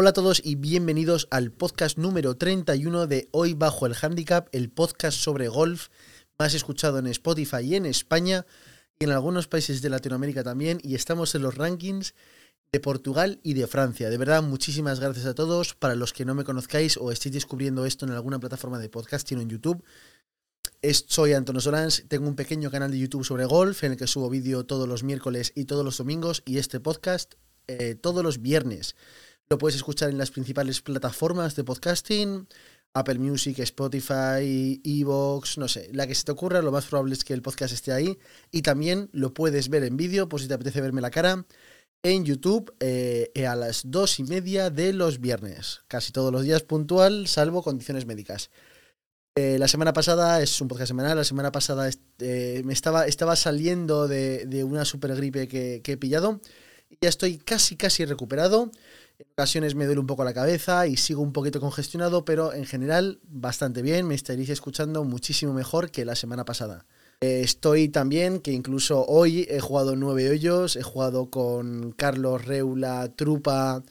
Hola a todos y bienvenidos al podcast número 31 de Hoy Bajo el Handicap, el podcast sobre golf más escuchado en Spotify y en España y en algunos países de Latinoamérica también y estamos en los rankings de Portugal y de Francia. De verdad, muchísimas gracias a todos. Para los que no me conozcáis o estéis descubriendo esto en alguna plataforma de podcasting o en YouTube, soy Antonio Solans, tengo un pequeño canal de YouTube sobre golf en el que subo vídeo todos los miércoles y todos los domingos y este podcast eh, todos los viernes. Lo puedes escuchar en las principales plataformas de podcasting, Apple Music, Spotify, Evox, no sé, la que se te ocurra, lo más probable es que el podcast esté ahí. Y también lo puedes ver en vídeo, por si te apetece verme la cara, en YouTube eh, a las dos y media de los viernes. Casi todos los días puntual, salvo condiciones médicas. Eh, la semana pasada, es un podcast semanal, la semana pasada eh, me estaba, estaba saliendo de, una super gripe que, que he pillado. Y ya estoy casi, casi recuperado. En ocasiones me duele un poco la cabeza y sigo un poquito congestionado, pero en general bastante bien. Me estaréis escuchando muchísimo mejor que la semana pasada. Eh, estoy también, que incluso hoy he jugado nueve hoyos, he jugado con Carlos Reula, Trupa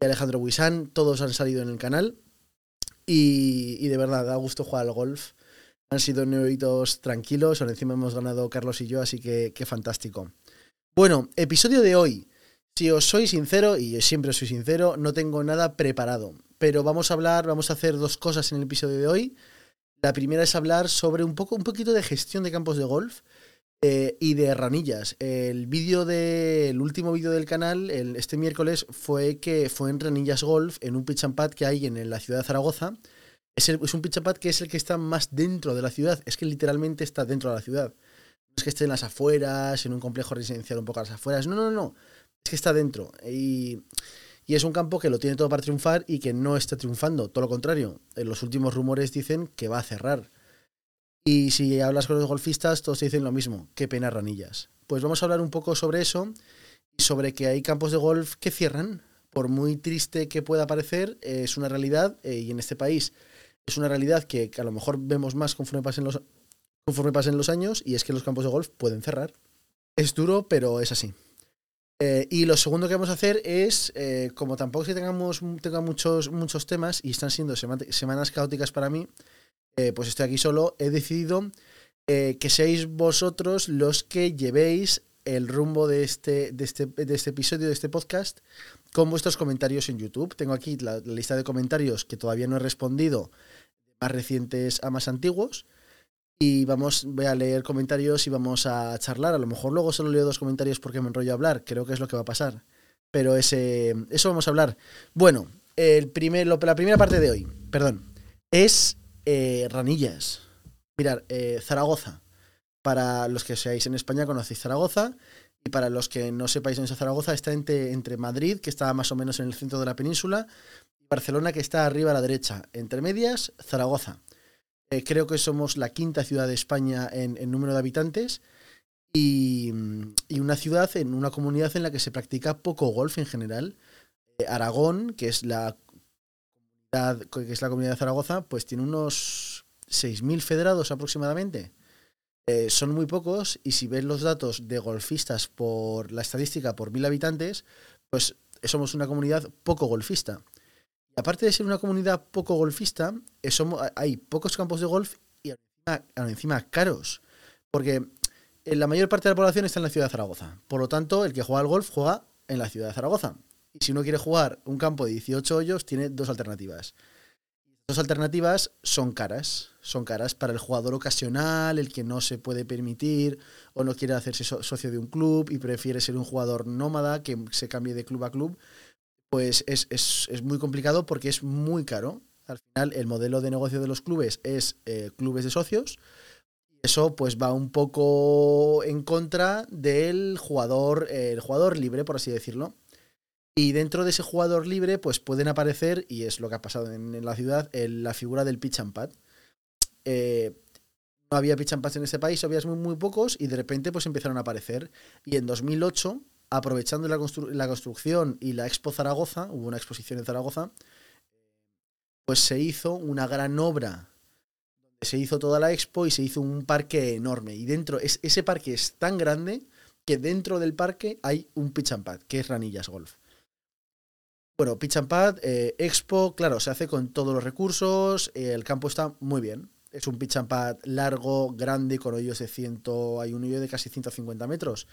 y Alejandro Buisán, todos han salido en el canal. Y, de verdad, da gusto jugar al golf. Han sido nueve tranquilos, ahora encima hemos ganado Carlos y yo, así que qué fantástico. Bueno, episodio de hoy. Si os soy sincero, y yo siempre soy sincero, no tengo nada preparado. Pero vamos a hablar, vamos a hacer dos cosas en el episodio de hoy. La primera es hablar sobre un poco, un poquito de gestión de campos de golf eh, y de ranillas. El vídeo del último vídeo del canal, este miércoles, fue que fue en Ranillas Golf, en un pitch and pad que hay en, la ciudad de Zaragoza. Es, es un pitch and pad que es el que está más dentro de la ciudad. Es que literalmente está dentro de la ciudad. No es que esté en las afueras, en un complejo residencial un poco a las afueras. No, no, no es que está dentro. Y, es un campo que lo tiene todo para triunfar y que no está triunfando. Todo lo contrario. En los últimos rumores dicen que va a cerrar. Y si hablas con los golfistas, todos dicen lo mismo. Qué pena ranillas. Pues vamos a hablar un poco sobre eso y sobre que hay campos de golf que cierran. Por muy triste que pueda parecer, es una realidad eh, y en este país es una realidad que, a lo mejor vemos más conforme pasen, los, conforme pasen los años y es que los campos de golf pueden cerrar. Es duro, pero es así. Eh, y lo segundo que vamos a hacer es, eh, como tampoco es que tengamos tenga muchos, muchos temas y están siendo semanas caóticas para mí, eh, pues estoy aquí solo, he decidido que seáis vosotros los que llevéis el rumbo de este, de, este, de este episodio, de este podcast, con vuestros comentarios en YouTube. Tengo aquí la lista de comentarios que todavía no he respondido, más recientes a más antiguos y vamos, voy a leer comentarios y vamos a charlar. A lo mejor luego solo leo dos comentarios porque me enrollo a hablar, creo que es lo que va a pasar. Pero ese, eso vamos a hablar. Bueno, el primer, la primera parte de hoy, perdón, es eh, Ranillas. Mirad, eh, Zaragoza. Para los que seáis en España conocéis Zaragoza. Y para los que no sepáis dónde es Zaragoza, está entre, entre Madrid, que está más o menos en el centro de la península, y Barcelona, que está arriba a la derecha. Entre medias, Zaragoza. Eh, creo que somos la quinta ciudad de España en, número de habitantes y, una ciudad, en una comunidad en la que se practica poco golf en general. Eh, Aragón, que es la comunidad, de Zaragoza, pues tiene unos 6.000 federados aproximadamente. Eh, son muy pocos y si ves los datos de golfistas por la estadística por mil habitantes, pues somos una comunidad poco golfista aparte de ser una comunidad poco golfista, hay pocos campos de golf y encima, caros. Porque la mayor parte de la población está en la ciudad de Zaragoza. Por lo tanto, el que juega al golf juega en la ciudad de Zaragoza. Y si uno quiere jugar un campo de 18 hoyos, tiene dos alternativas. Dos alternativas son caras. Son caras para el jugador ocasional, el que no se puede permitir o no quiere hacerse socio de un club y prefiere ser un jugador nómada que se cambie de club a club pues es, muy complicado porque es muy caro. Al final, el modelo de negocio de los clubes es eh, clubes de socios. Eso pues va un poco en contra del jugador, el jugador libre, por así decirlo. Y dentro de ese jugador libre, pues pueden aparecer, y es lo que ha pasado en, la ciudad, la figura del pitch and pad. Eh, no había pitch and pads en ese país, había muy, muy pocos, y de repente pues empezaron a aparecer. Y en 2008 aprovechando la, construcción y la Expo Zaragoza, hubo una exposición en Zaragoza, pues se hizo una gran obra. Se hizo toda la expo y se hizo un parque enorme. Y dentro, es, ese parque es tan grande que dentro del parque hay un pitch and pad, que es Ranillas Golf. Bueno, Pitch and Pad, eh, Expo, claro, se hace con todos los recursos, eh, el campo está muy bien. Es un pitch and pad largo, grande, con hoyos de 100, hay un hoyo de casi 150 metros.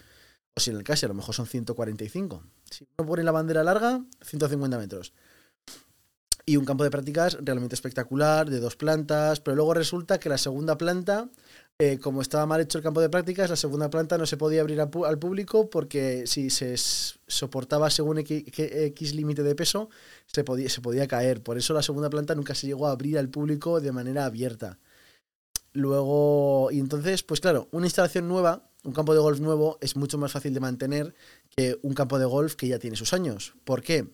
O si en el casi, a lo mejor son 145. Si uno pone la bandera larga, 150 metros. Y un campo de prácticas realmente espectacular, de dos plantas, pero luego resulta que la segunda planta eh, como estaba mal hecho el campo de prácticas, la segunda planta no se podía abrir al público porque si se soportaba según X, límite de peso, se podía, se podía caer. Por eso la segunda planta nunca se llegó a abrir al público de manera abierta. Luego, y entonces, pues claro, una instalación nueva, un campo de golf nuevo, es mucho más fácil de mantener que un campo de golf que ya tiene sus años. ¿Por qué?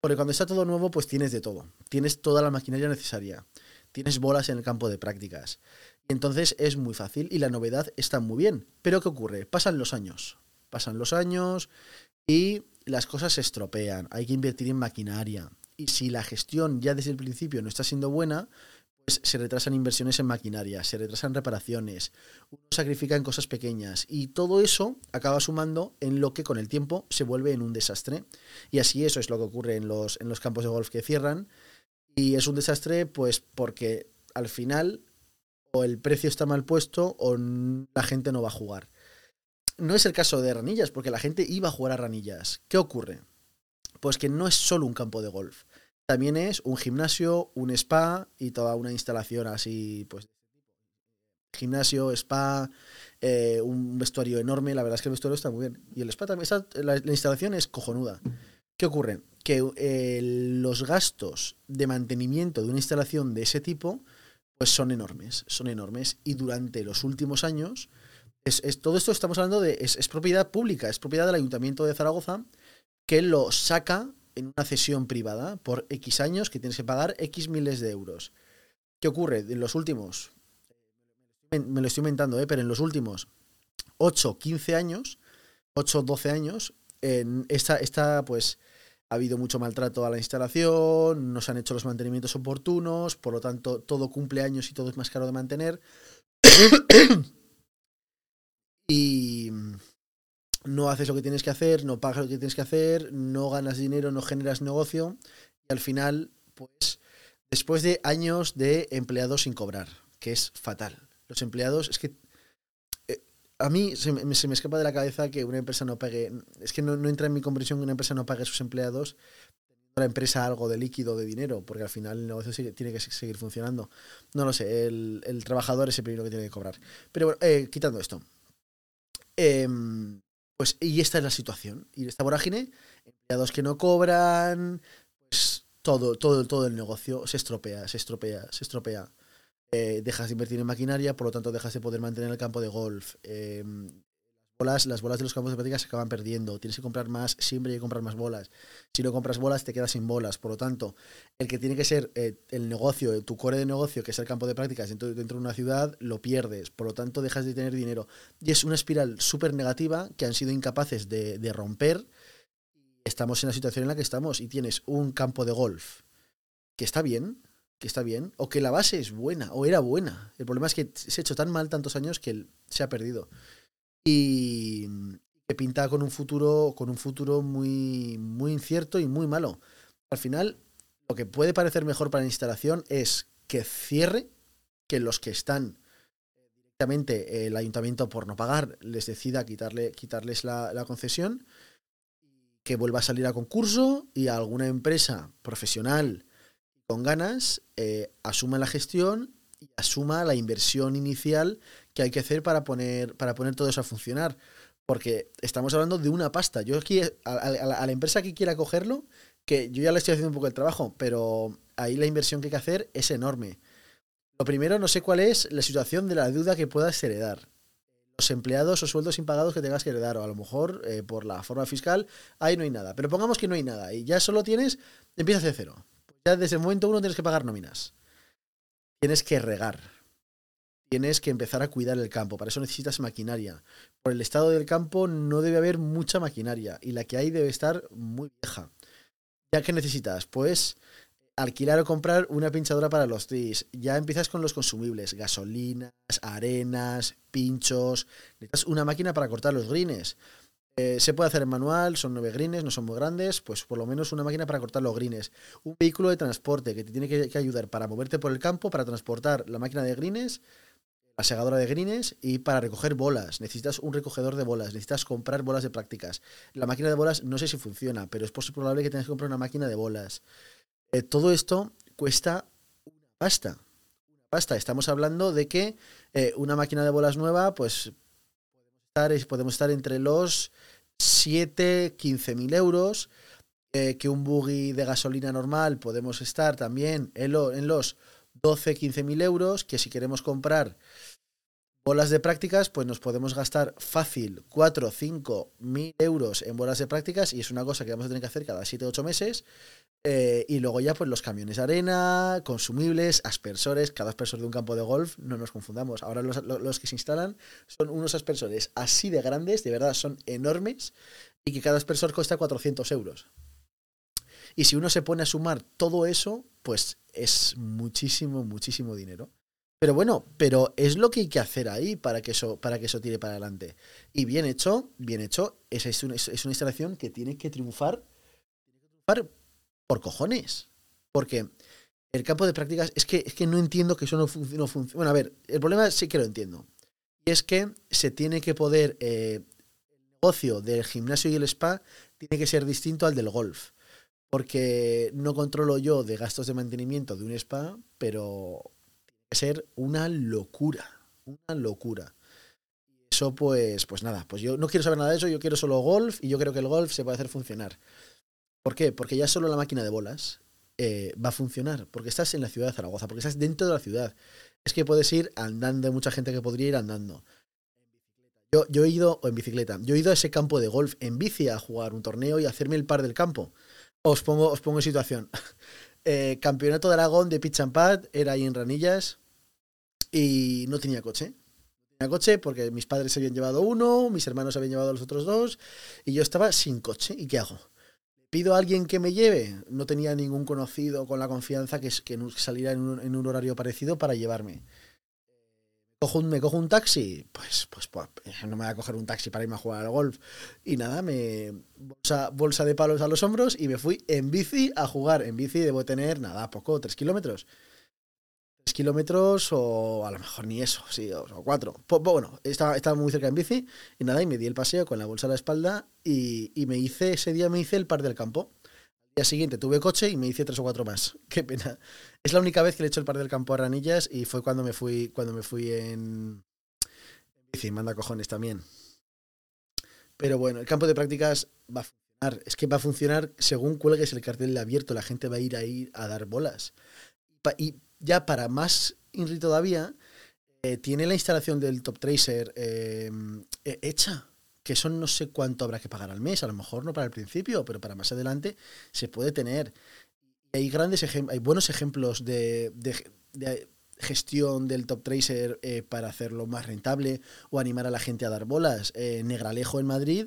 Porque cuando está todo nuevo, pues tienes de todo. Tienes toda la maquinaria necesaria. Tienes bolas en el campo de prácticas. Entonces es muy fácil y la novedad está muy bien. Pero ¿qué ocurre? Pasan los años. Pasan los años y las cosas se estropean. Hay que invertir en maquinaria. Y si la gestión ya desde el principio no está siendo buena, pues se retrasan inversiones en maquinaria, se retrasan reparaciones, uno sacrifica en cosas pequeñas y todo eso acaba sumando en lo que con el tiempo se vuelve en un desastre. Y así eso es lo que ocurre en los, en los campos de golf que cierran. Y es un desastre pues porque al final o el precio está mal puesto o la gente no va a jugar. No es el caso de Ranillas, porque la gente iba a jugar a Ranillas. ¿Qué ocurre? Pues que no es solo un campo de golf. También es un gimnasio, un spa y toda una instalación así, pues gimnasio, spa, eh, un vestuario enorme. La verdad es que el vestuario está muy bien. Y el spa también la, instalación es cojonuda. ¿Qué ocurre? Que eh, los gastos de mantenimiento de una instalación de ese tipo pues son enormes, son enormes. Y durante los últimos años, es, todo esto estamos hablando de, es, propiedad pública, es propiedad del Ayuntamiento de Zaragoza, que lo saca en una cesión privada por X años que tienes que pagar X miles de euros. ¿Qué ocurre? En los últimos, me lo estoy inventando, ¿eh? pero en los últimos 8, 15 años, 8, 12 años, en esta, esta pues ha habido mucho maltrato a la instalación, no se han hecho los mantenimientos oportunos, por lo tanto todo cumple años y todo es más caro de mantener. y no haces lo que tienes que hacer, no pagas lo que tienes que hacer, no ganas dinero, no generas negocio y al final, pues, después de años de empleados sin cobrar, que es fatal. Los empleados, es que a mí se me, escapa de la cabeza que una empresa no pague, es que no, entra en mi comprensión que una empresa no pague a sus empleados la empresa algo de líquido de dinero, porque al final el negocio tiene que seguir funcionando. No lo sé, el, trabajador es el primero que tiene que cobrar. Pero bueno, eh, quitando esto. Em, pues, y esta es la situación. Y esta vorágine, empleados que no cobran, pues todo, todo, todo el negocio se estropea, se estropea, se estropea. Eh, dejas de invertir en maquinaria, por lo tanto dejas de poder mantener el campo de golf. Las, las bolas de los campos de práctica se acaban perdiendo. Tienes que comprar más, siempre hay que comprar más bolas. Si no compras bolas, te quedas sin bolas. Por lo tanto, el que tiene que ser eh, el negocio, tu core de negocio, que es el campo de prácticas dentro, dentro de una ciudad, lo pierdes. Por lo tanto, dejas de tener dinero. Y es una espiral súper negativa que han sido incapaces de, de romper. Estamos en la situación en la que estamos y tienes un campo de golf que está bien, que está bien, o que la base es buena, o era buena. El problema es que se ha hecho tan mal tantos años que se ha perdido. Y que pinta con un futuro, con un futuro muy, muy incierto y muy malo. Al final, lo que puede parecer mejor para la instalación es que cierre, que los que están directamente el ayuntamiento por no pagar les decida quitarle, quitarles la, la concesión, que vuelva a salir a concurso y alguna empresa profesional con ganas eh, asuma la gestión y asuma la inversión inicial que hay que hacer para poner, para poner todo eso a funcionar. Porque estamos hablando de una pasta. Yo aquí, a, la, empresa que quiera cogerlo, que yo ya le estoy haciendo un poco el trabajo, pero ahí la inversión que hay que hacer es enorme. Lo primero, no sé cuál es la situación de la deuda que puedas heredar. Los empleados o sueldos impagados que tengas que heredar, o a lo mejor eh, por la forma fiscal, ahí no hay nada. Pero pongamos que no hay nada y ya solo tienes, empieza de cero ya desde el momento uno tienes que pagar nóminas. Tienes que regar. Tienes que empezar a cuidar el campo. Para eso necesitas maquinaria. Por el estado del campo no debe haber mucha maquinaria y la que hay debe estar muy vieja. ¿Ya qué necesitas? Pues alquilar o comprar una pinchadora para los tris. Ya empiezas con los consumibles, gasolinas, arenas, pinchos. Necesitas una máquina para cortar los greens. Eh, se puede hacer en manual, son nueve greens, no son muy grandes, pues por lo menos una máquina para cortar los greens. Un vehículo de transporte que te tiene que, ayudar para moverte por el campo, para transportar la máquina de greens, la segadora de greens y para recoger bolas. Necesitas un recogedor de bolas, necesitas comprar bolas de prácticas. La máquina de bolas no sé si funciona, pero es probable que tengas que comprar una máquina de bolas. Eh, todo esto cuesta una pasta. Una pasta. Estamos hablando de que eh, una máquina de bolas nueva, pues podemos estar entre los 7, 15 mil euros, eh, que un buggy de gasolina normal podemos estar también en, los 12, 15 mil euros, que si queremos comprar bolas de prácticas, pues nos podemos gastar fácil 4, 5 mil euros en bolas de prácticas y es una cosa que vamos a tener que hacer cada 7, 8 meses. Eh, y luego ya, pues los camiones de arena, consumibles, aspersores. Cada aspersor de un campo de golf, no nos confundamos. Ahora los, que se instalan son unos aspersores así de grandes, de verdad, son enormes. Y que cada aspersor cuesta 400 euros. Y si uno se pone a sumar todo eso, pues es muchísimo, muchísimo dinero. Pero bueno, pero es lo que hay que hacer ahí para que eso, para que eso tire para adelante. Y bien hecho, bien hecho, esa es una, es una instalación que tiene que triunfar, por cojones. Porque el campo de prácticas es que, es que no entiendo que eso no funcione. bueno, a ver, el problema sí que lo entiendo. Y es que se tiene que poder. Eh, el negocio del gimnasio y el spa tiene que ser distinto al del golf. Porque no controlo yo de gastos de mantenimiento de un spa, pero ser una locura. Una locura. Eso, pues, pues nada, pues yo no quiero saber nada de eso, yo quiero solo golf y yo creo que el golf se puede hacer funcionar. ¿Por qué? Porque ya solo la máquina de bolas eh, va a funcionar, porque estás en la ciudad de Zaragoza, porque estás dentro de la ciudad. Es que puedes ir andando, hay mucha gente que podría ir andando. Yo, yo he ido, o en bicicleta, yo he ido a ese campo de golf en bici a jugar un torneo y hacerme el par del campo. Os pongo, os pongo en situación. Eh, campeonato de Aragón de pitch and pad, era ahí en Ranillas y no tenía coche. No tenía coche porque mis padres se habían llevado uno, mis hermanos habían llevado los otros dos y yo estaba sin coche. ¿Y qué hago? pido a alguien que me lleve. No tenía ningún conocido con la confianza que, que saliera en un, horario parecido para llevarme. Cojo un, ¿Me cojo un taxi? Pues, pues, pues, no me voy a coger un taxi para irme a jugar al golf. Y nada, me bolsa, bolsa de palos a los hombros y me fui en bici a jugar. En bici debo tener, nada, poco, tres kilómetros kilómetros o a lo mejor ni eso, sí, o, cuatro. Pues, bueno, estaba, muy cerca en bici y nada, y me di el paseo con la bolsa a la espalda y, me hice, ese día me hice el par del campo. Al día siguiente tuve coche y me hice tres o cuatro más. Qué pena. Es la única vez que le he hecho el par del campo a Ranillas y fue cuando me fui, cuando me fui en, bici, manda cojones también. Pero bueno, el campo de prácticas va a funcionar. Es que va a funcionar según cuelgues el cartel abierto. La gente va a ir ahí a dar bolas. Y ya para más INRI todavía, eh, tiene la instalación del Top Tracer em, hecha, que eso no sé cuánto habrá que pagar al mes, a lo mejor no para el principio, pero para más adelante se puede tener. Hay grandes hay buenos ejemplos de, gestión del Top Tracer eh, para hacerlo más rentable o animar a la gente a dar bolas. Eh, Negralejo en Madrid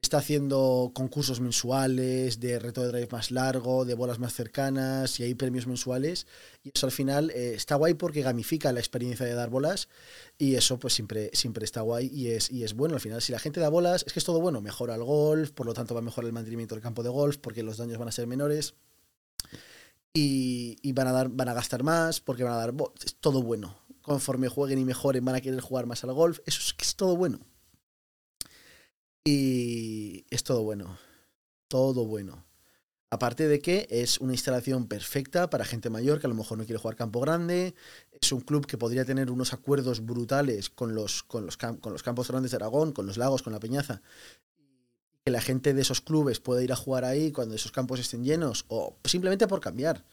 está haciendo concursos mensuales de reto de drive más largo, de bolas más cercanas y hay premios mensuales. Y eso al final eh, está guay porque gamifica la experiencia de dar bolas y eso pues siempre, siempre está guay y es, y es bueno. Al final, si la gente da bolas, es que es todo bueno. Mejora el golf, por lo tanto va a mejorar el mantenimiento del campo de golf porque los daños van a ser menores. Y, van, a dar, van a gastar más porque van a dar... Es todo bueno. Conforme jueguen y mejoren van a querer jugar más al golf. Eso es que es todo bueno. Y es todo bueno. Todo bueno. Aparte de que es una instalación perfecta para gente mayor que a lo mejor no quiere jugar campo grande. Es un club que podría tener unos acuerdos brutales con los, con los, con los campos grandes de Aragón, con los lagos, con la Peñaza. Que la gente de esos clubes pueda ir a jugar ahí cuando esos campos estén llenos o simplemente por cambiar.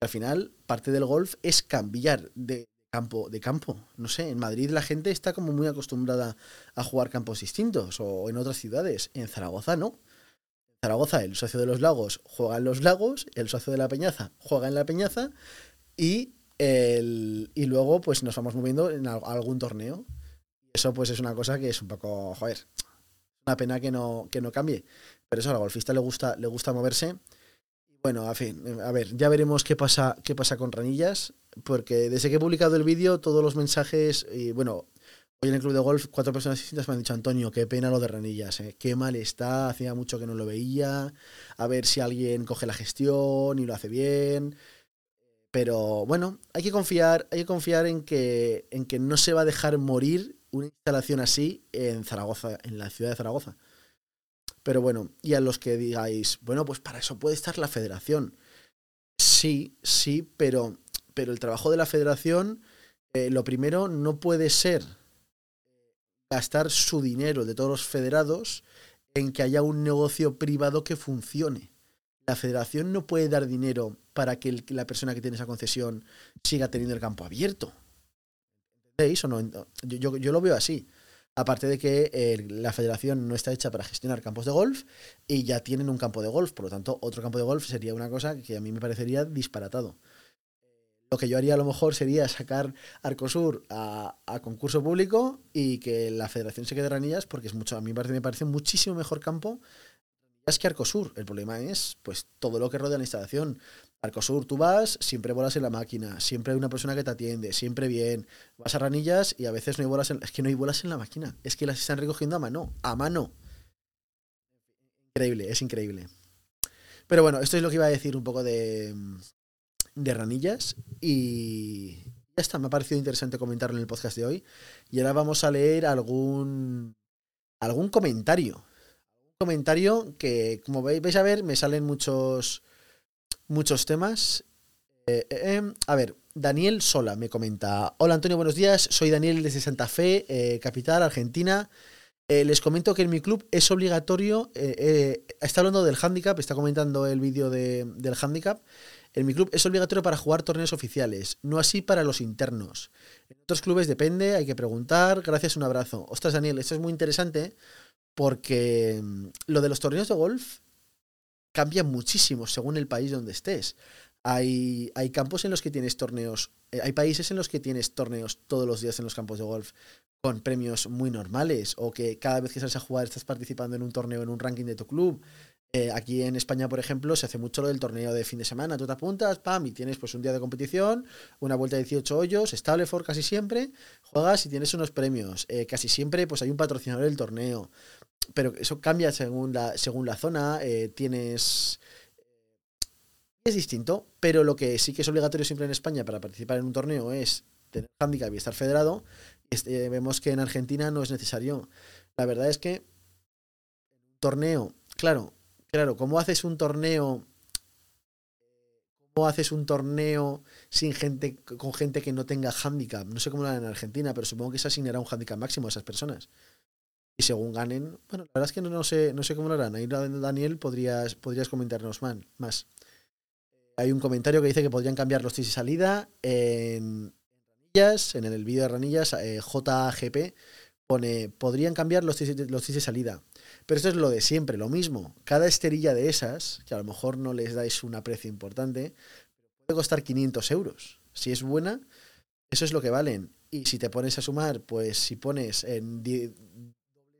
Al final, parte del golf es cambiar de, campo, de campo. No sé, en Madrid la gente está como muy acostumbrada a jugar campos distintos o en otras ciudades. En Zaragoza no. En Zaragoza el socio de los lagos juega en los lagos, el socio de la peñaza juega en la peñaza y, el, y luego pues nos vamos moviendo en algún torneo. Eso pues es una cosa que es un poco, joder, una pena que no, que no cambie. Pero eso al golfista le gusta, le gusta moverse. Bueno, a fin, a ver, ya veremos qué pasa, qué pasa con Ranillas porque desde que he publicado el vídeo, todos los mensajes, bueno, Hoy en el club de golf, cuatro personas distintas me han dicho, Antonio, qué pena lo de Ranillas, ¿eh? qué mal está, hacía mucho que no lo veía, a ver si alguien coge la gestión y lo hace bien. Pero bueno, hay que confiar, hay que confiar en que, en que no se va a dejar morir una instalación así en Zaragoza, en la ciudad de Zaragoza. Pero bueno, y a los que digáis, bueno, pues para eso puede estar la federación. Sí, sí, pero, pero el trabajo de la federación, eh, lo primero, no puede ser gastar su dinero de todos los federados en que haya un negocio privado que funcione. La federación no puede dar dinero para que la persona que tiene esa concesión siga teniendo el campo abierto. ¿Entendéis o no? Yo, yo, lo veo así. Aparte de que eh, la federación no está hecha para gestionar campos de golf y ya tienen un campo de golf, por lo tanto, otro campo de golf sería una cosa que a mí me parecería disparatado. Lo que yo haría a lo mejor sería sacar Arcosur a, a concurso público y que la federación se quede ranillas porque es mucho, a mí me parece, muchísimo mejor campo es que Arcosur. El problema es pues todo lo que rodea la instalación. Arcosur, tú vas, siempre bolas en la máquina, siempre hay una persona que te atiende, siempre bien. Vas a ranillas y a veces no hay bolas en, es que no hay bolas en la máquina, es que las están recogiendo a mano, a mano. Increíble, es increíble. Pero bueno, esto es lo que iba a decir un poco de de ranillas y ya está, me ha parecido interesante comentarlo en el podcast de hoy. Y ahora vamos a leer algún, algún comentario. Un comentario que, como vais a ver, me salen muchos, muchos temas. Eh, eh, em, a ver, Daniel Sola me comenta. Hola Antonio, buenos días. Soy Daniel desde Santa Fe, eh, capital, Argentina. les comento que en mi club es obligatorio. está hablando del handicap, está comentando el vídeo de, del handicap. En mi club es obligatorio para jugar torneos oficiales, no así para los internos. En otros clubes depende, hay que preguntar. Gracias, un abrazo. Ostras, Daniel, esto es muy interesante porque mm, lo de los torneos de golf cambia muchísimo según el país donde estés. Hay, hay campos en los que tienes torneos, eh, hay países en los que tienes torneos todos los días en los campos de golf con premios muy normales o que cada vez que sales a jugar estás participando en un torneo, en un ranking de tu club. Eh, aquí en España, por ejemplo, se hace mucho lo del torneo de fin de semana. Tú te apuntas, pam, y tienes pues un día de competición, una vuelta de 18 hoyos, estable for casi siempre, juegas y tienes unos premios. Eh, casi siempre pues hay un patrocinador del torneo. Pero eso cambia según la, según la zona. Eh, tienes... Es distinto, pero lo que sí que es obligatorio siempre en España para participar en un torneo es tener handicap y estar federado. Este, vemos que en Argentina no es necesario. La verdad es que torneo, claro, Claro, ¿cómo haces un torneo? ¿Cómo haces un torneo sin gente, con gente que no tenga handicap? No sé cómo lo harán en Argentina, pero supongo que se asignará un handicap máximo a esas personas. Y según ganen, bueno, la verdad es que no, sé, no sé cómo lo harán. Ahí, Daniel, podrías, podrías comentarnos más. Hay un comentario que dice que podrían cambiar los tis de salida en Ranillas, en el vídeo de Ranillas, eh, JGP pone, podrían cambiar los tis, los de salida. Pero esto es lo de siempre, lo mismo. Cada esterilla de esas, que a lo mejor no les dais un aprecio importante, puede costar 500 euros. Si es buena, eso es lo que valen. Y si te pones a sumar, pues si pones en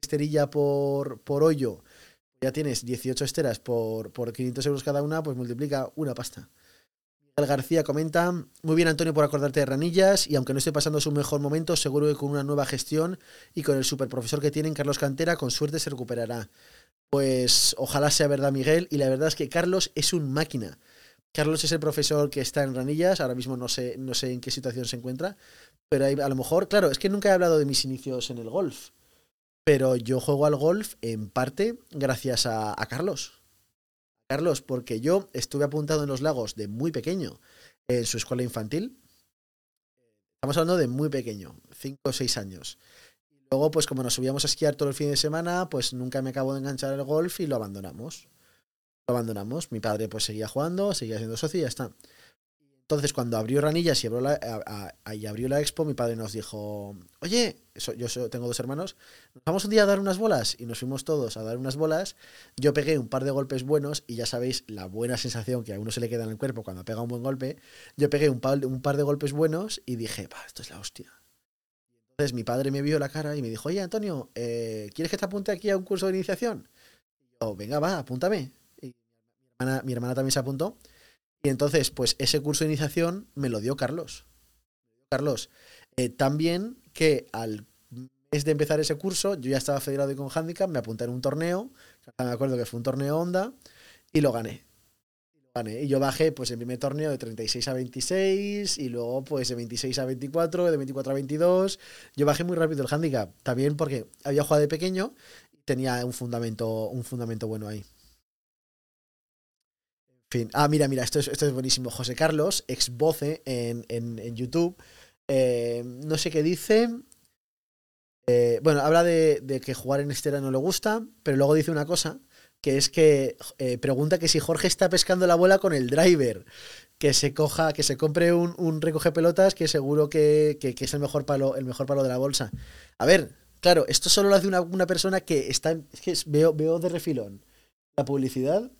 esterilla por, por hoyo, ya tienes 18 esteras por, por 500 euros cada una, pues multiplica una pasta. García comenta, muy bien Antonio por acordarte de Ranillas y aunque no esté pasando su mejor momento, seguro que con una nueva gestión y con el superprofesor que tienen Carlos Cantera, con suerte se recuperará. Pues ojalá sea verdad Miguel y la verdad es que Carlos es un máquina. Carlos es el profesor que está en Ranillas, ahora mismo no sé, no sé en qué situación se encuentra, pero a lo mejor, claro, es que nunca he hablado de mis inicios en el golf, pero yo juego al golf en parte gracias a Carlos. Carlos, porque yo estuve apuntado en los lagos de muy pequeño en su escuela infantil. Estamos hablando de muy pequeño, 5 o 6 años. Y luego, pues como nos subíamos a esquiar todo el fin de semana, pues nunca me acabo de enganchar el golf y lo abandonamos. Lo abandonamos. Mi padre pues seguía jugando, seguía siendo socio y ya está. Entonces, cuando abrió Ranillas y abrió la, abrió la expo, mi padre nos dijo, oye, yo tengo dos hermanos, nos vamos un día a dar unas bolas y nos fuimos todos a dar unas bolas. Yo pegué un par de golpes buenos y ya sabéis la buena sensación que a uno se le queda en el cuerpo cuando pega un buen golpe. Yo pegué un par, un par de golpes buenos y dije, esto es la hostia. Entonces mi padre me vio la cara y me dijo, oye, Antonio, eh, ¿quieres que te apunte aquí a un curso de iniciación? Y yo, venga, va, apúntame. Y mi hermana también se apuntó. Y entonces, pues ese curso de iniciación me lo dio Carlos. Carlos, eh, también que al de empezar ese curso, yo ya estaba federado y con handicap, me apunté en un torneo, me acuerdo que fue un torneo Honda, y lo gané. Y yo bajé pues el primer torneo de 36 a 26 y luego pues de 26 a 24, de 24 a 22. Yo bajé muy rápido el handicap, también porque había jugado de pequeño y tenía un fundamento, un fundamento bueno ahí. En. Ah, mira, mira, esto es, esto es buenísimo. José Carlos, ex voce en, en, YouTube. Eh, no sé qué dice. Eh, bueno, habla de, que jugar en estera no le gusta, pero luego dice una cosa que es que eh, pregunta que si Jorge está pescando la bola con el driver, que se coja, que se compre un, recoge pelotas que seguro que, es el mejor palo, el mejor palo de la bolsa. A ver, claro, esto solo lo hace una, persona que está, es que veo, veo de refilón la publicidad.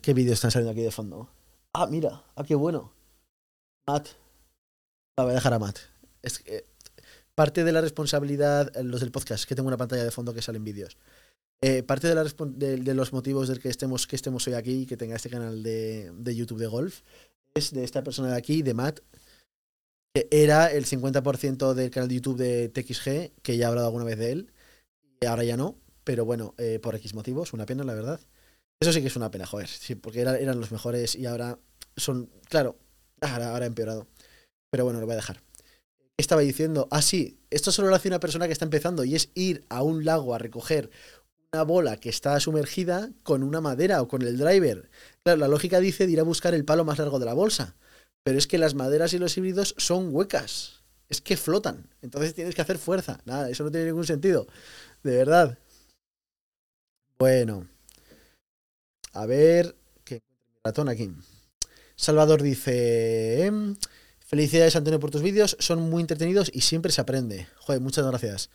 ¿Qué vídeos están saliendo aquí de fondo? Ah, mira, ah, qué bueno. Matt. La voy a dejar a Matt. Es que, parte de la responsabilidad, eh, los del podcast, que tengo una pantalla de fondo que salen vídeos. Eh, parte de, la de, los motivos del que estemos, que estemos hoy aquí y que tenga este canal de, YouTube de golf es de esta persona de aquí, de Matt, que era el 50% del canal de YouTube de TXG, que ya he hablado alguna vez de él, y ahora ya no, pero bueno, eh, por X motivos, una pena, la verdad. Eso sí que es una pena, joder, sí, porque eran los mejores y ahora son, claro, ahora, ahora empeorado. Pero bueno, lo voy a dejar estaba diciendo, ah, sí, esto solo lo hace una persona que está empezando y es ir a un lago a recoger una bola que está sumergida con una madera o con el driver. Claro, la lógica dice de ir a buscar el palo más largo de la bolsa, pero es que las maderas y los híbridos son huecas, es que flotan, entonces tienes que hacer fuerza. Nada, eso no tiene ningún sentido, de verdad. Bueno, a ver, ¿qué ratón aquí? Salvador dice... Em, Felicidades, Antonio, por tus vídeos. Son muy entretenidos y siempre se aprende. Joder, muchas gracias.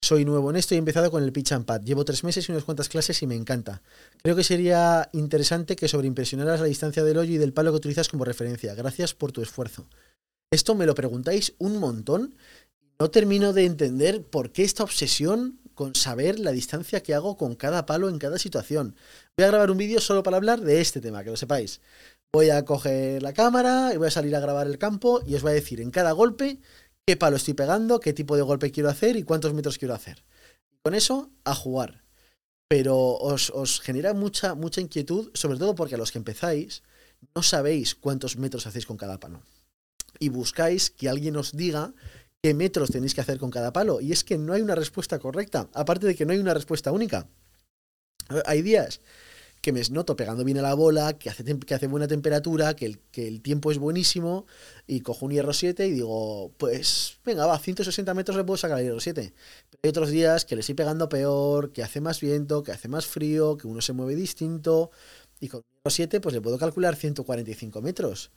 Soy nuevo en esto y he empezado con el pitch and pad. Llevo tres meses y unas cuantas clases y me encanta. Creo que sería interesante que sobreimpresionaras la distancia del hoyo y del palo que utilizas como referencia. Gracias por tu esfuerzo. Esto me lo preguntáis un montón. No termino de entender por qué esta obsesión con saber la distancia que hago con cada palo en cada situación. Voy a grabar un vídeo solo para hablar de este tema, que lo sepáis voy a coger la cámara y voy a salir a grabar el campo y os voy a decir en cada golpe qué palo estoy pegando, qué tipo de golpe quiero hacer y cuántos metros quiero hacer. Con eso, a jugar. Pero os, os genera mucha, mucha inquietud, sobre todo porque a los que empezáis no sabéis cuántos metros hacéis con cada palo. Y buscáis que alguien os diga qué metros tenéis que hacer con cada palo. Y es que no hay una respuesta correcta, aparte de que no hay una respuesta única. Hay días que me noto pegando bien a la bola, que hace, que hace buena temperatura, que el, que el tiempo es buenísimo, y cojo un hierro 7 y digo, pues venga, va, 160 metros le puedo sacar el hierro 7. Pero hay otros días que le estoy pegando peor, que hace más viento, que hace más frío, que uno se mueve distinto, y con hierro 7 pues le puedo calcular 145 metros.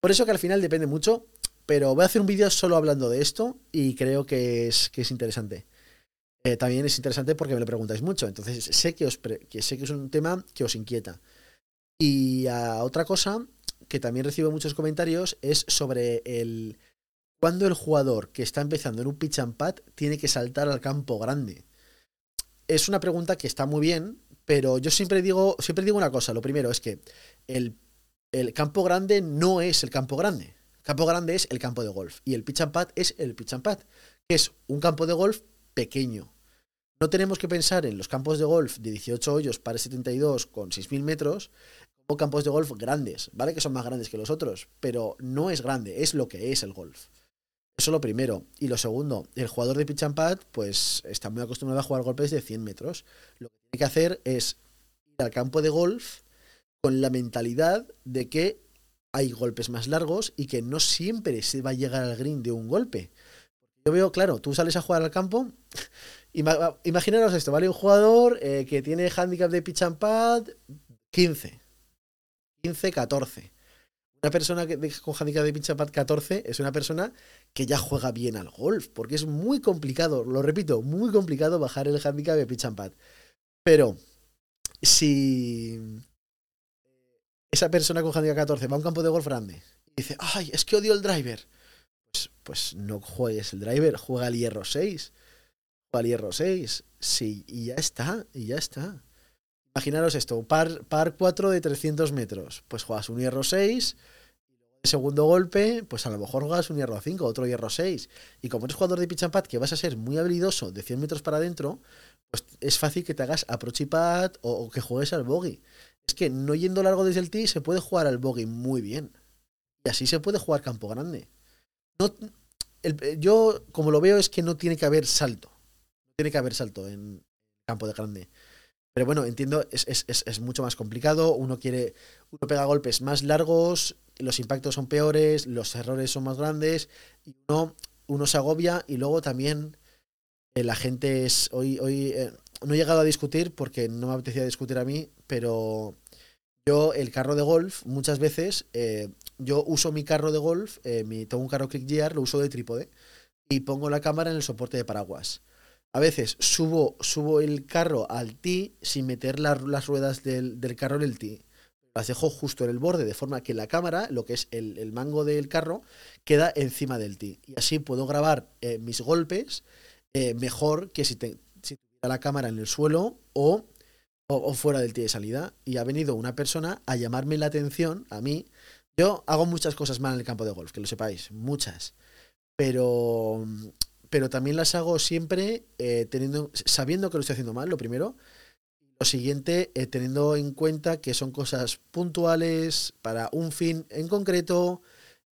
Por eso que al final depende mucho, pero voy a hacer un vídeo solo hablando de esto y creo que es, que es interesante. Eh, también es interesante porque me lo preguntáis mucho. Entonces, sé que, os sé que es un tema que os inquieta. Y otra cosa que también recibo muchos comentarios es sobre el cuándo el jugador que está empezando en un pitch and pad tiene que saltar al campo grande. Es una pregunta que está muy bien, pero yo siempre digo, siempre digo una cosa. Lo primero es que el, el campo grande no es el campo grande. Campo grande es el campo de golf. Y el pitch and pad es el pitch and pad, que es un campo de golf pequeño. No tenemos que pensar en los campos de golf de 18 hoyos para 72 con 6.000 metros como campos de golf grandes, ¿vale? Que son más grandes que los otros, pero no es grande, es lo que es el golf. Eso lo primero. Y lo segundo, el jugador de pitch and pad, pues está muy acostumbrado a jugar golpes de 100 metros. Lo que tiene que hacer es ir al campo de golf con la mentalidad de que hay golpes más largos y que no siempre se va a llegar al green de un golpe. Yo veo, claro, tú sales a jugar al campo imaginaros esto, ¿vale? Un jugador eh, que tiene handicap de pitch and pad 15. 15, 14. Una persona que, con handicap de pitch and pad 14 es una persona que ya juega bien al golf, porque es muy complicado, lo repito, muy complicado bajar el handicap de pitch and pad. Pero si esa persona con handicap 14 va a un campo de golf grande y dice, ay, es que odio el driver, pues, no juegues el driver, juega el hierro 6 al hierro 6. Sí, y ya está, y ya está. Imaginaros esto, par, par 4 de 300 metros. Pues juegas un hierro 6, segundo golpe, pues a lo mejor juegas un hierro 5, otro hierro 6. Y como eres jugador de pitch and pad que vas a ser muy habilidoso de 100 metros para adentro, pues es fácil que te hagas approach y o, que juegues al bogey. Es que no yendo largo desde el tee se puede jugar al bogey muy bien. Y así se puede jugar campo grande. No, yo, como lo veo, es que no tiene que haber salto. No tiene que haber salto en campo de grande. Pero bueno, entiendo, es, mucho más complicado. Uno quiere, uno pega golpes más largos, los impactos son peores, los errores son más grandes, y uno, uno se agobia y luego también eh, la gente es. Hoy, hoy eh, no he llegado a discutir porque no me apetecía discutir a mí, pero yo el carro de golf, muchas veces, eh, yo uso mi carro de golf, mi, tengo un carro Click lo uso de trípode, y pongo la cámara en el soporte de paraguas a veces subo, subo el carro al tee sin meter las ruedas del, carro en el tee. Las dejo justo en el borde, de forma que la cámara, lo que es el, mango del carro, queda encima del tee. Y así puedo grabar eh, mis golpes eh, mejor que si, tuviera la cámara en el suelo o, o, fuera del tee de salida. Y ha venido una persona a llamarme la atención a mí. Yo hago muchas cosas mal en el campo de golf, que lo sepáis, muchas. Pero pero también las hago siempre eh, teniendo, sabiendo que lo estoy haciendo mal, lo primero. Lo siguiente, eh, teniendo en cuenta que son cosas puntuales para un fin en concreto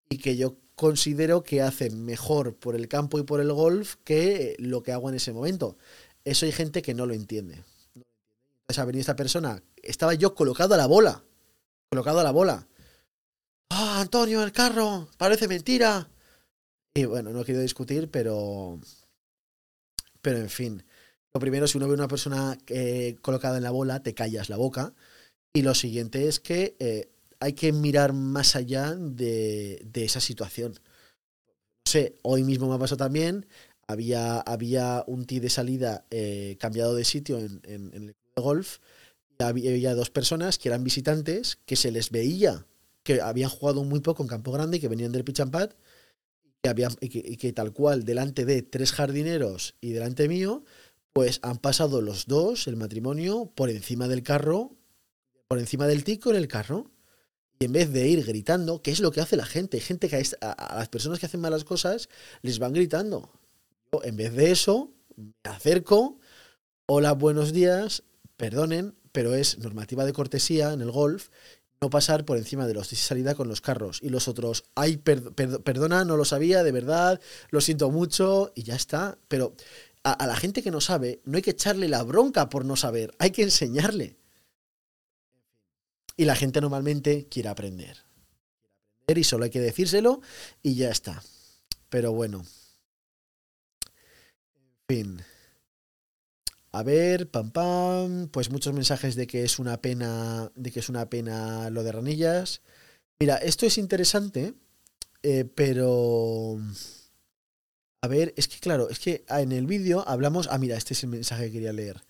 y que yo considero que hacen mejor por el campo y por el golf que lo que hago en ese momento. Eso hay gente que no lo entiende. Entonces ha venido esta persona, estaba yo colocado a la bola, colocado a la bola. ¡Ah, Antonio, el carro! Parece mentira. Y bueno, no quiero discutir, pero. Pero en fin. Lo primero, si uno ve una persona eh, colocada en la bola, te callas la boca. Y lo siguiente es que eh, hay que mirar más allá de, esa situación. No sé, hoy mismo me ha pasado también. Había, había un tee de salida eh, cambiado de sitio en, en, el golf. Y había dos personas que eran visitantes que se les veía que habían jugado muy poco en campo grande y que venían del pitch and y, que, tal cual, delante de tres jardineros y delante mío, pues han pasado los dos, el matrimonio, por encima del carro, por encima del tico en el carro. Y en vez de ir gritando, ¿qué es lo que hace la gente? Gente que a, las personas que hacen malas cosas les van gritando. En vez de eso, me acerco, hola, buenos días, perdonen, pero es normativa de cortesía en el golf no pasar por encima de los de salida con los carros. Y los otros, ay, perdona, no lo sabía, de verdad, lo siento mucho, y ya está. Pero a, la gente que no sabe, no hay que echarle la bronca por no saber, hay que enseñarle. Y la gente normalmente quiere aprender. Y solo hay que decírselo y ya está. Pero bueno. En fin. A ver, pam pam, pues muchos mensajes de que es una pena, de que es una pena lo de ranillas. Mira, esto es interesante, eh, pero a ver, es que claro, es que en el vídeo hablamos, ah mira, este es el mensaje que quería leer.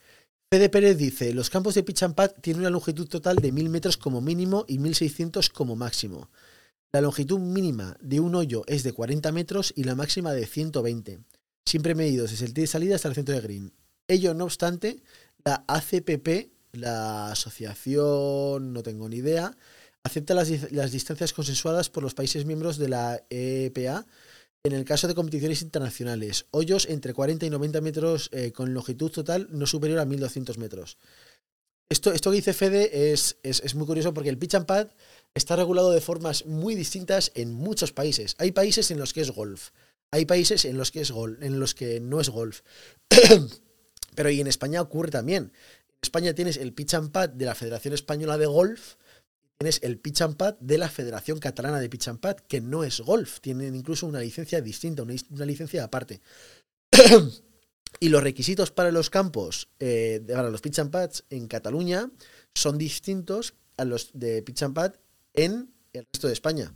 Fede Pérez dice, los campos de pad tienen una longitud total de 1000 metros como mínimo y 1600 como máximo. La longitud mínima de un hoyo es de 40 metros y la máxima de 120. Siempre medidos desde el tee de salida hasta el centro de green. Ello, no obstante, la ACPP, la asociación, no tengo ni idea, acepta las, distancias consensuadas por los países miembros de la EPA en el caso de competiciones internacionales. Hoyos entre 40 y 90 metros eh, con longitud total no superior a 1200 metros. Esto, esto que dice Fede es, es, muy curioso porque el pitch and pad está regulado de formas muy distintas en muchos países. Hay países en los que es golf, hay países en los que es golf, en los que no es golf. Pero y en España ocurre también. En España tienes el pitch and pad de la Federación Española de Golf, tienes el pitch and pad de la Federación Catalana de Pitch and Pad, que no es golf, tienen incluso una licencia distinta, una, licencia aparte. y los requisitos para los campos, eh, para los pitch and pads en Cataluña, son distintos a los de pitch and pad en el resto de España.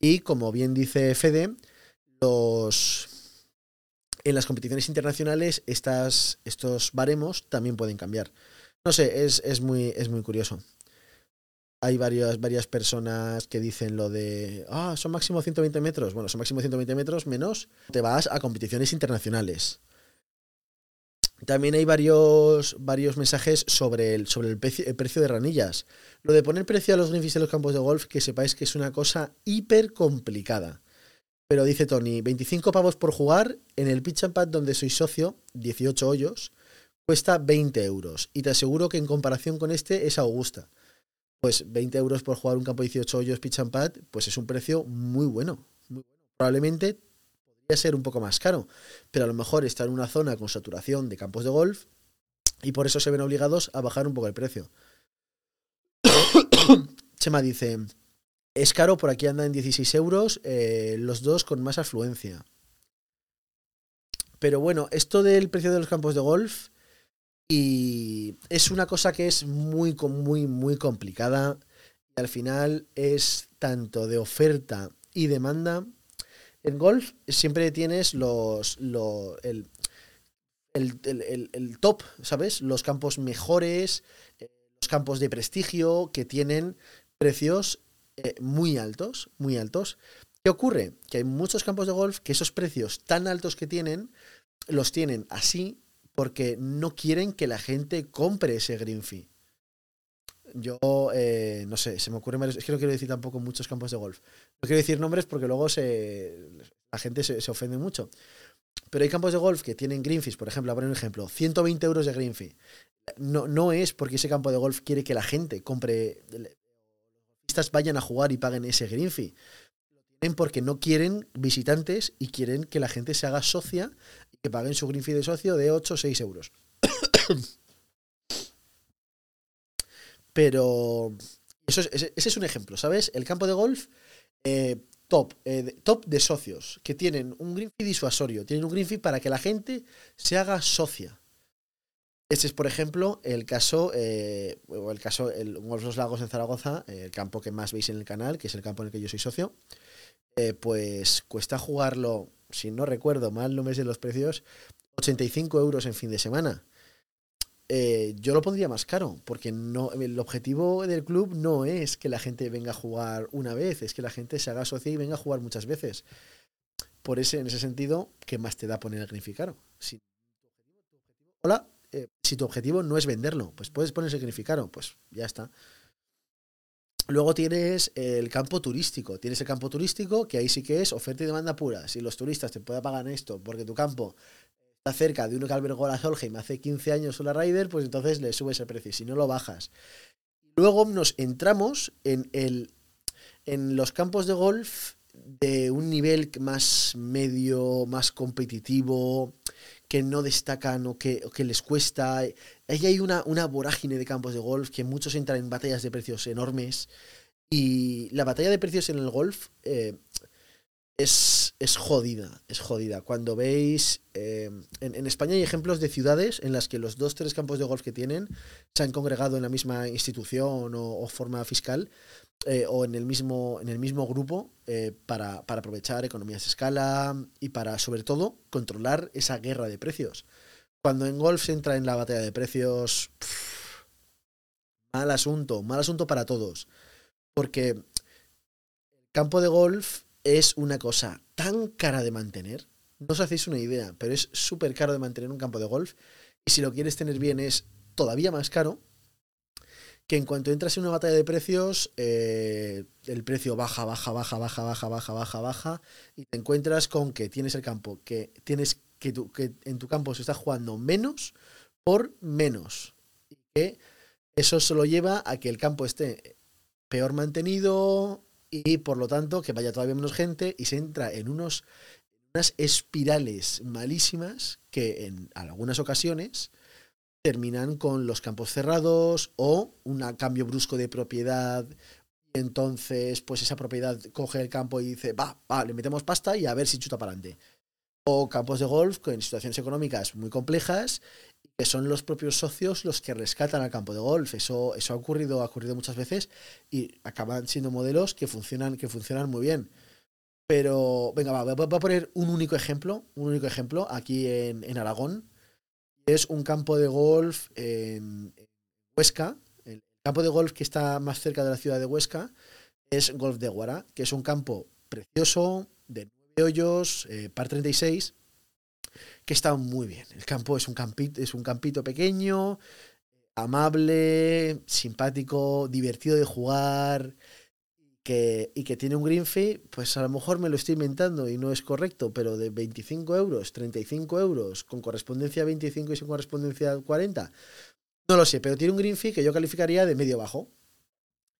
Y como bien dice Fede, los en las competiciones internacionales estas, estos baremos también pueden cambiar. No sé, es, muy, es muy curioso. Hay varias, varias personas que dicen lo de, ah, son máximo 120 metros. Bueno, son máximo 120 metros menos te vas a competiciones internacionales. También hay varios, varios mensajes sobre, el, sobre el, precio, de ranillas. Lo de poner precio a los greenfish en los campos de golf, que sepáis que es una cosa hiper complicada. Pero dice Tony, 25 pavos por jugar en el pitch and pad donde soy socio, 18 hoyos, cuesta 20 euros. Y te aseguro que en comparación con este es Augusta. Pues 20 euros por jugar un campo de 18 hoyos pitch and pad, pues es un precio muy bueno. Muy bueno. Probablemente podría ser un poco más caro, pero a lo mejor está en una zona con saturación de campos de golf y por eso se ven obligados a bajar un poco el precio. Chema dice, es caro, por aquí andan en 16 euros, eh, los dos con más afluencia. Pero bueno, esto del precio de los campos de golf y es una cosa que es muy, muy, muy complicada. Y al final es tanto de oferta y demanda. En golf siempre tienes los, el, el, top, ¿sabes? Los campos mejores, eh, los campos de prestigio que tienen precios eh, muy altos, muy altos. ¿Qué ocurre? Que hay muchos campos de golf que esos precios tan altos que tienen, los tienen así porque no quieren que la gente compre ese green fee. Yo, eh, no sé, se me ocurre Es que no quiero decir tampoco muchos campos de golf. No quiero decir nombres porque luego se, la gente se, ofende mucho. Pero hay campos de golf que tienen green fees, por ejemplo, poner un ejemplo, 120 euros de green fee. No, no es porque ese campo de golf quiere que la gente compre, vayan a jugar y paguen ese green fee. Lo tienen porque no quieren visitantes y quieren que la gente se haga socia y que paguen su green fee de socio de 8 o 6 euros. Pero eso es, ese, es un ejemplo, ¿sabes? El campo de golf eh, top, eh, top de socios, que tienen un green fee disuasorio, tienen un green fee para que la gente se haga socia. Este es, por ejemplo, el caso, eh, el caso, el Golf Los Lagos en Zaragoza, el campo que más veis en el canal, que es el campo en el que yo soy socio. pues cuesta jugarlo, si no recuerdo mal, no me sé los precios, 85 euros en fin de semana. Eh, yo lo pondría más caro, porque no, el objetivo del club no es que la gente venga a jugar una vez, es que la gente se haga socia y venga a jugar muchas veces. Por ese, en ese sentido, ¿qué más te da poner el significado? Si, hola, eh, si tu objetivo no es venderlo, pues puedes poner significado, pues ya está. Luego tienes el campo turístico. Tienes el campo turístico que ahí sí que es oferta y demanda pura. Si los turistas te pueden pagar esto porque tu campo está cerca de uno que albergó la Solheim hace 15 años o la Ryder, pues entonces le subes el precio, si no lo bajas. Luego nos entramos en, el, en los campos de golf de un nivel más medio, más competitivo, que no destacan o que, les cuesta. Ahí hay una, una vorágine de campos de golf que muchos entran en batallas de precios enormes. Y la batalla de precios en el golf eh, es, es jodida, es jodida. Cuando veis, eh, en, España hay ejemplos de ciudades en las que los dos, tres campos de golf que tienen se han congregado en la misma institución o, forma fiscal eh, o en el mismo, en el mismo grupo eh, para, aprovechar economías de escala y para, sobre todo, controlar esa guerra de precios. Cuando en golf se entra en la batalla de precios, mal asunto, mal asunto para todos. Porque el campo de golf es una cosa tan cara de mantener. No os hacéis una idea, pero es súper caro de mantener un campo de golf. Y si lo quieres tener bien es todavía más caro. Que en cuanto entras en una batalla de precios, eh, el precio baja, baja, baja, baja, baja, baja, baja, baja. Y te encuentras con que tienes el campo, que tienes que, que en tu campo se está jugando menos por menos. Y que eso solo lleva a que el campo esté peor mantenido, y por lo tanto que vaya todavía menos gente y se entra en unos, unas espirales malísimas que en algunas ocasiones terminan con los campos cerrados o un cambio brusco de propiedad. Entonces, pues esa propiedad coge el campo y dice, va, va, le metemos pasta y a ver si chuta para adelante. O campos de golf con situaciones económicas muy complejas que son los propios socios los que rescatan al campo de golf. Eso, eso ha ocurrido, ha ocurrido muchas veces y acaban siendo modelos que funcionan, que funcionan muy bien. Pero, venga, va, voy a poner un único ejemplo, un único ejemplo aquí en, en Aragón. Es un campo de golf en, Huesca. El campo de golf que está más cerca de la ciudad de Huesca es Golf de Guara, que es un campo precioso, de nueve hoyos, eh, par 36 que está muy bien. El campo es un campito, es un campito pequeño, amable, simpático, divertido de jugar que, y que tiene un green fee, pues a lo mejor me lo estoy inventando y no es correcto, pero de 25 euros, 35 euros, con correspondencia a 25 y sin correspondencia a 40, no lo sé, pero tiene un green fee que yo calificaría de medio bajo.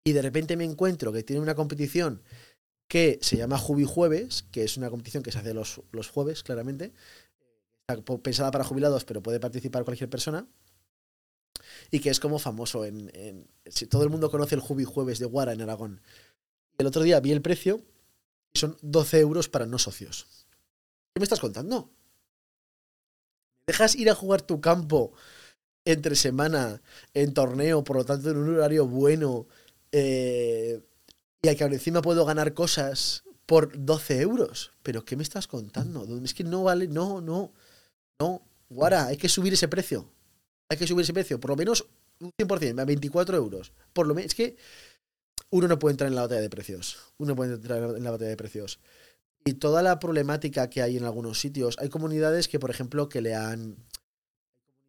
Y de repente me encuentro que tiene una competición que se llama Jubi Jueves, que es una competición que se hace los, los jueves, claramente. Pensada para jubilados, pero puede participar cualquier persona. Y que es como famoso en. en si todo el mundo conoce el Jubi Jueves de Guara en Aragón. El otro día vi el precio y son 12 euros para no socios. ¿Qué me estás contando? ¿Dejas ir a jugar tu campo entre semana en torneo, por lo tanto en un horario bueno, eh, y al que encima puedo ganar cosas por 12 euros? ¿Pero qué me estás contando? Es que no vale, no, no, no. Guara, hay que subir ese precio. Hay que subir ese precio, por lo menos un 100%, a 24 euros. Por lo menos, es que uno no puede entrar en la batalla de precios. Uno puede entrar en la batalla de precios. Y toda la problemática que hay en algunos sitios, hay comunidades que, por ejemplo, que le han...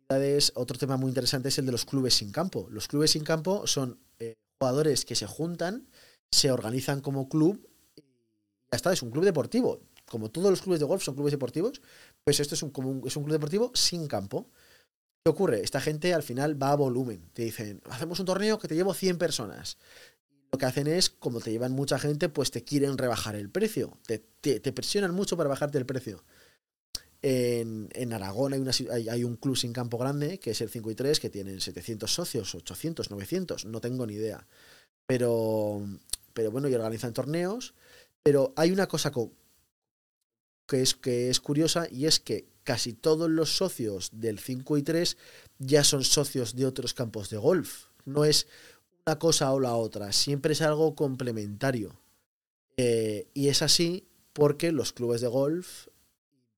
Comunidades, otro tema muy interesante es el de los clubes sin campo. Los clubes sin campo son eh, jugadores que se juntan, se organizan como club y ya está, es un club deportivo. Como todos los clubes de golf son clubes deportivos, pues esto es un, es un club deportivo sin campo. ¿Qué ocurre? Esta gente al final va a volumen. Te dicen, hacemos un torneo que te llevo 100 personas lo que hacen es, como te llevan mucha gente, pues te quieren rebajar el precio. Te, presionan mucho para bajarte el precio. En, Aragón hay, una, hay, un club sin campo grande, que es el 5 y 3, que tienen 700 socios, 800, 900, no tengo ni idea. Pero, pero bueno, y organizan torneos. Pero hay una cosa que, es, que es curiosa y es que casi todos los socios del 5 y 3 ya son socios de otros campos de golf. No es una cosa o la otra, siempre es algo complementario. Eh, y es así porque los clubes de golf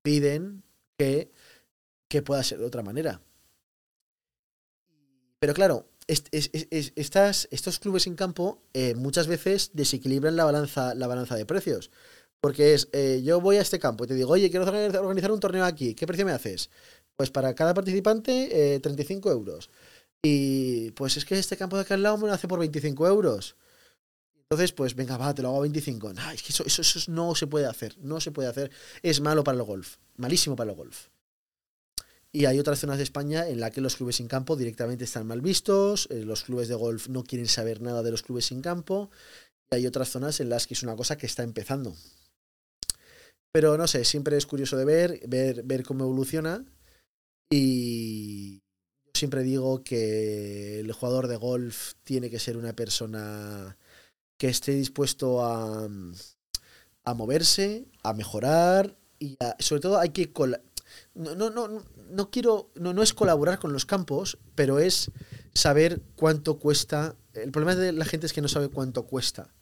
piden que, que pueda ser de otra manera. Pero claro, estas, estos clubes en campo eh, muchas veces desequilibran la balanza, la balanza de precios. Porque es, eh, yo voy a este campo y te digo, oye, quiero organizar un torneo aquí, ¿qué precio me haces? Pues para cada participante, 35 euros. Y pues es que este campo de acá al lado me lo hace por 25 euros. Entonces, pues venga, va, te lo hago a 25. No, es que eso, eso, eso, no se puede hacer. No se puede hacer. Es malo para el golf. Malísimo para el golf. Y hay otras zonas de España en las que los clubes sin campo directamente están mal vistos. Eh, los clubes de golf no quieren saber nada de los clubes sin campo. Y hay otras zonas en las que es una cosa que está empezando. Pero no sé, siempre es curioso de ver, ver, ver cómo evoluciona. Y, siempre digo que el jugador de golf tiene que ser una persona que esté dispuesto a, a moverse, a mejorar y sobre todo hay que no, no, no, no quiero, no, no es colaborar con los campos, pero es saber cuánto cuesta. El problema de la gente es que no sabe cuánto cuesta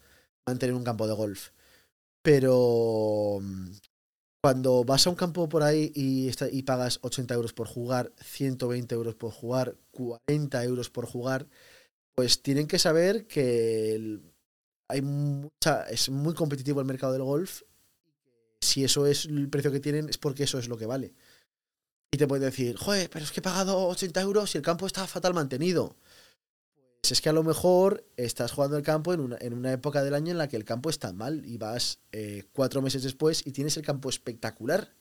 mantener un campo de golf. Pero cuando vas a un campo por ahí y, pagas 80 euros por jugar, 120 euros por jugar, 40 euros por jugar, pues tienen que saber que hay es muy competitivo el mercado del golf. Si eso es el precio que tienen, es porque eso es lo que vale. Y te pueden decir, joder, pero es que he pagado 80 euros y el campo está fatal mantenido es que a lo mejor estás jugando el campo en una, en una época del año en la que el campo está mal y vas eh, cuatro meses después y tienes el campo espectacular,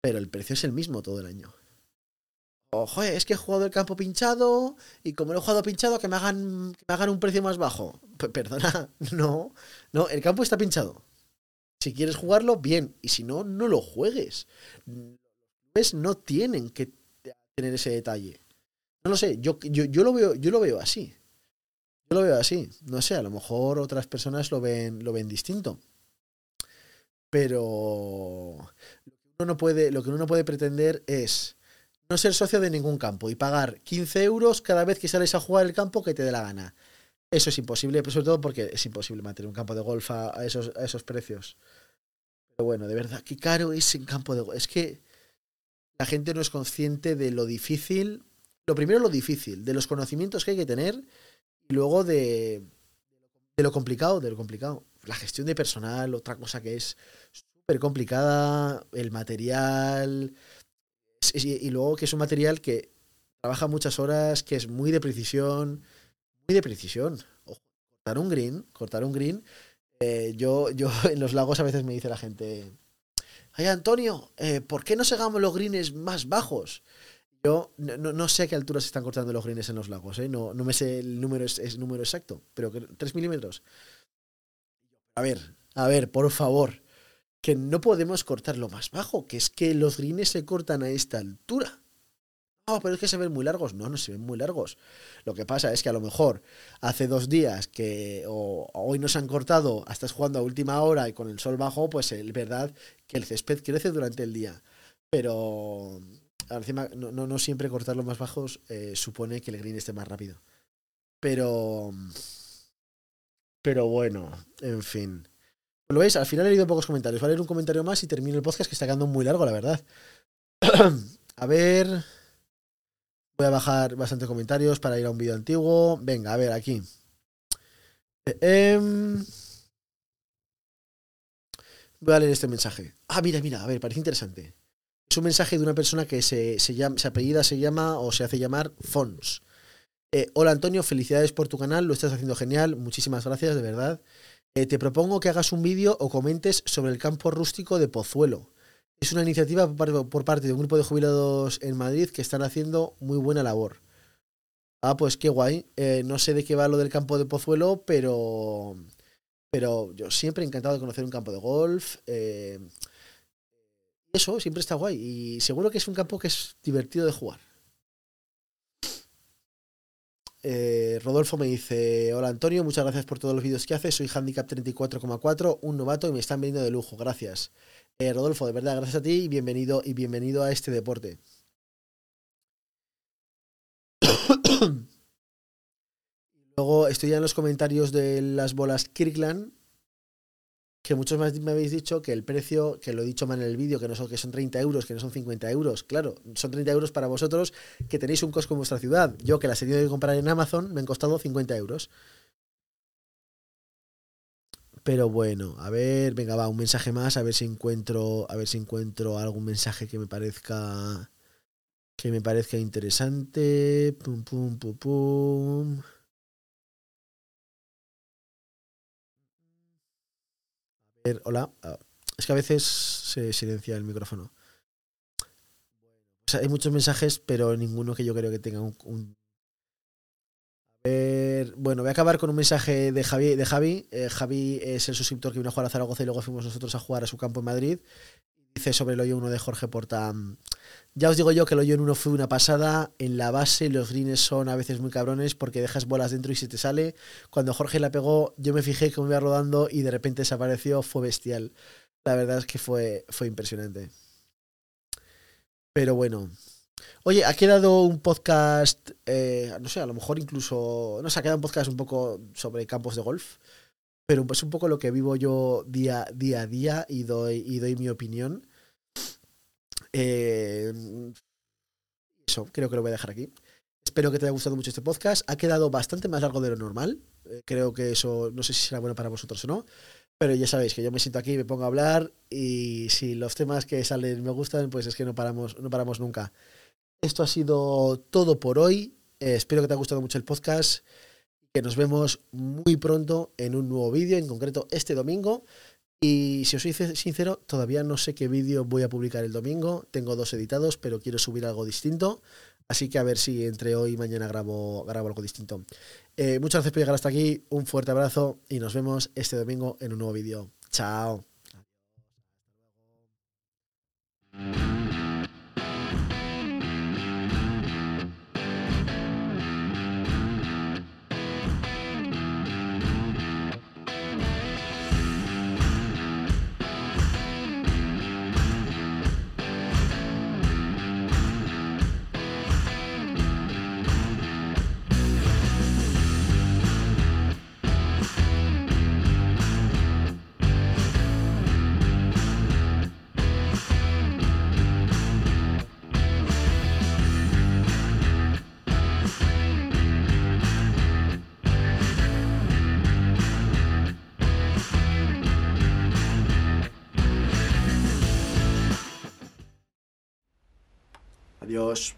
pero el precio es el mismo todo el año. Ojo, es que he jugado el campo pinchado y como lo he jugado pinchado, que me hagan, que me hagan un precio más bajo. perdona, no, no, el campo está pinchado. Si quieres jugarlo, bien, y si no, no lo juegues. Pues no tienen que tener ese detalle. No lo sé, yo, yo, yo, lo veo, yo lo veo así. Yo lo veo así. No sé, a lo mejor otras personas lo ven, lo ven distinto. Pero uno no puede, lo que uno no puede pretender es no ser socio de ningún campo y pagar 15 euros cada vez que sales a jugar el campo que te dé la gana. Eso es imposible, pero sobre todo porque es imposible mantener un campo de golf a, esos, a esos precios. Pero bueno, de verdad, qué caro es un campo de golf. Es que la gente no es consciente de lo difícil lo primero lo difícil, de los conocimientos que hay que tener y luego de, de lo complicado, de lo complicado. La gestión de personal, otra cosa que es súper complicada, el material, y, luego que es un material que trabaja muchas horas, que es muy de precisión, muy de precisión. cortar un green, cortar un green. Eh, yo, yo en los lagos a veces me dice la gente, ay Antonio, eh, ¿por qué no segamos los greens más bajos? Yo no, sé a qué altura se están cortando los greens en los lagos, ¿eh? no, no me sé el número, es, número exacto, pero 3 milímetros. A ver, a ver, por favor, que no podemos cortarlo más bajo, que es que los greens se cortan a esta altura. No, pero es que se ven muy largos. No, no se ven muy largos. Lo que pasa es que a lo mejor hace dos días que o, hoy nos han cortado, estás jugando a última hora y con el sol bajo, pues es verdad que el césped crece durante el día. Pero encima, no, siempre cortarlo más bajos eh, supone que el green esté más rápido. Pero. Pero bueno, en fin. ¿Lo veis? Al final he leído pocos comentarios. Voy a leer un comentario más y termino el podcast que está quedando muy largo, la verdad. a ver. Voy a bajar bastantes comentarios para ir a un vídeo antiguo. Venga, a ver, aquí. Eh, voy a leer este mensaje. Ah, mira, mira, a ver, parece interesante. Un mensaje de una persona que se, llama, se apellida, se llama o se hace llamar Fons. Eh, hola Antonio, felicidades por tu canal, lo estás haciendo genial, muchísimas gracias, de verdad. Eh, te propongo que hagas un vídeo o comentes sobre el campo rústico de Pozuelo. Es una iniciativa por parte de un grupo de jubilados en Madrid que están haciendo muy buena labor. Ah, pues qué guay. Eh, no sé de qué va lo del campo de Pozuelo, pero, pero yo siempre he encantado de conocer un campo de golf eso siempre está guay. Y seguro que es un campo que es divertido de jugar. Eh, Rodolfo me dice: Hola Antonio, muchas gracias por todos los vídeos que haces. Soy Handicap 34,4, un novato y me están viniendo de lujo. Gracias. Eh, Rodolfo, de verdad, gracias a ti y bienvenido, y bienvenido a este deporte. Luego estoy ya en los comentarios de las bolas Kirkland que muchos más me habéis dicho que el precio, que lo he dicho mal en el vídeo, que no son, que son 30 euros, que no son 50 euros. Claro, son 30 euros para vosotros que tenéis un costo en vuestra ciudad. Yo que las he tenido que comprar en Amazon me han costado 50 euros. Pero bueno, a ver, venga, va, un mensaje más, a ver si encuentro, a ver si encuentro algún mensaje que me parezca que me parezca interesante. Pum pum pum pum. Hola. Ah, es que a veces se silencia el micrófono. hay muchos mensajes, pero ninguno que yo creo que tenga un, A ver, bueno, voy a acabar con un mensaje de Javi. De Javi. Eh, Javi es el suscriptor que vino a jugar a Zaragoza y luego fuimos nosotros a jugar a su campo en Madrid. Dice sobre el hoyo 1 de Jorge Porta. Ya os digo yo que el hoyo en 1 fue una pasada. En la base los greens son a veces muy cabrones porque dejas bolas dentro y se te sale. Cuando Jorge la pegó, yo me fijé que me iba rodando y de repente desapareció. Fue bestial. La verdad es que fue, fue impresionante. Pero bueno. Oye, ha quedado un podcast, eh, no sé, a lo mejor incluso, no sé, ha quedado un podcast un poco sobre campos de golf pero es un poco lo que vivo yo día, día a día y doy, y doy mi opinión. Eh, eso, creo que lo voy a dejar aquí. Espero que te haya gustado mucho este podcast. Ha quedado bastante más largo de lo normal. Eh, creo que eso no sé si será bueno para vosotros o no. Pero ya sabéis que yo me siento aquí, me pongo a hablar y si los temas que salen me gustan, pues es que no paramos, no paramos nunca. Esto ha sido todo por hoy. Eh, espero que te haya gustado mucho el podcast que nos vemos muy pronto en un nuevo vídeo, en concreto este domingo. Y si os soy sincero, todavía no sé qué vídeo voy a publicar el domingo. Tengo dos editados, pero quiero subir algo distinto. Así que a ver si entre hoy y mañana grabo, grabo algo distinto. Eh, muchas gracias por llegar hasta aquí. Un fuerte abrazo y nos vemos este domingo en un nuevo vídeo. Chao. Adiós.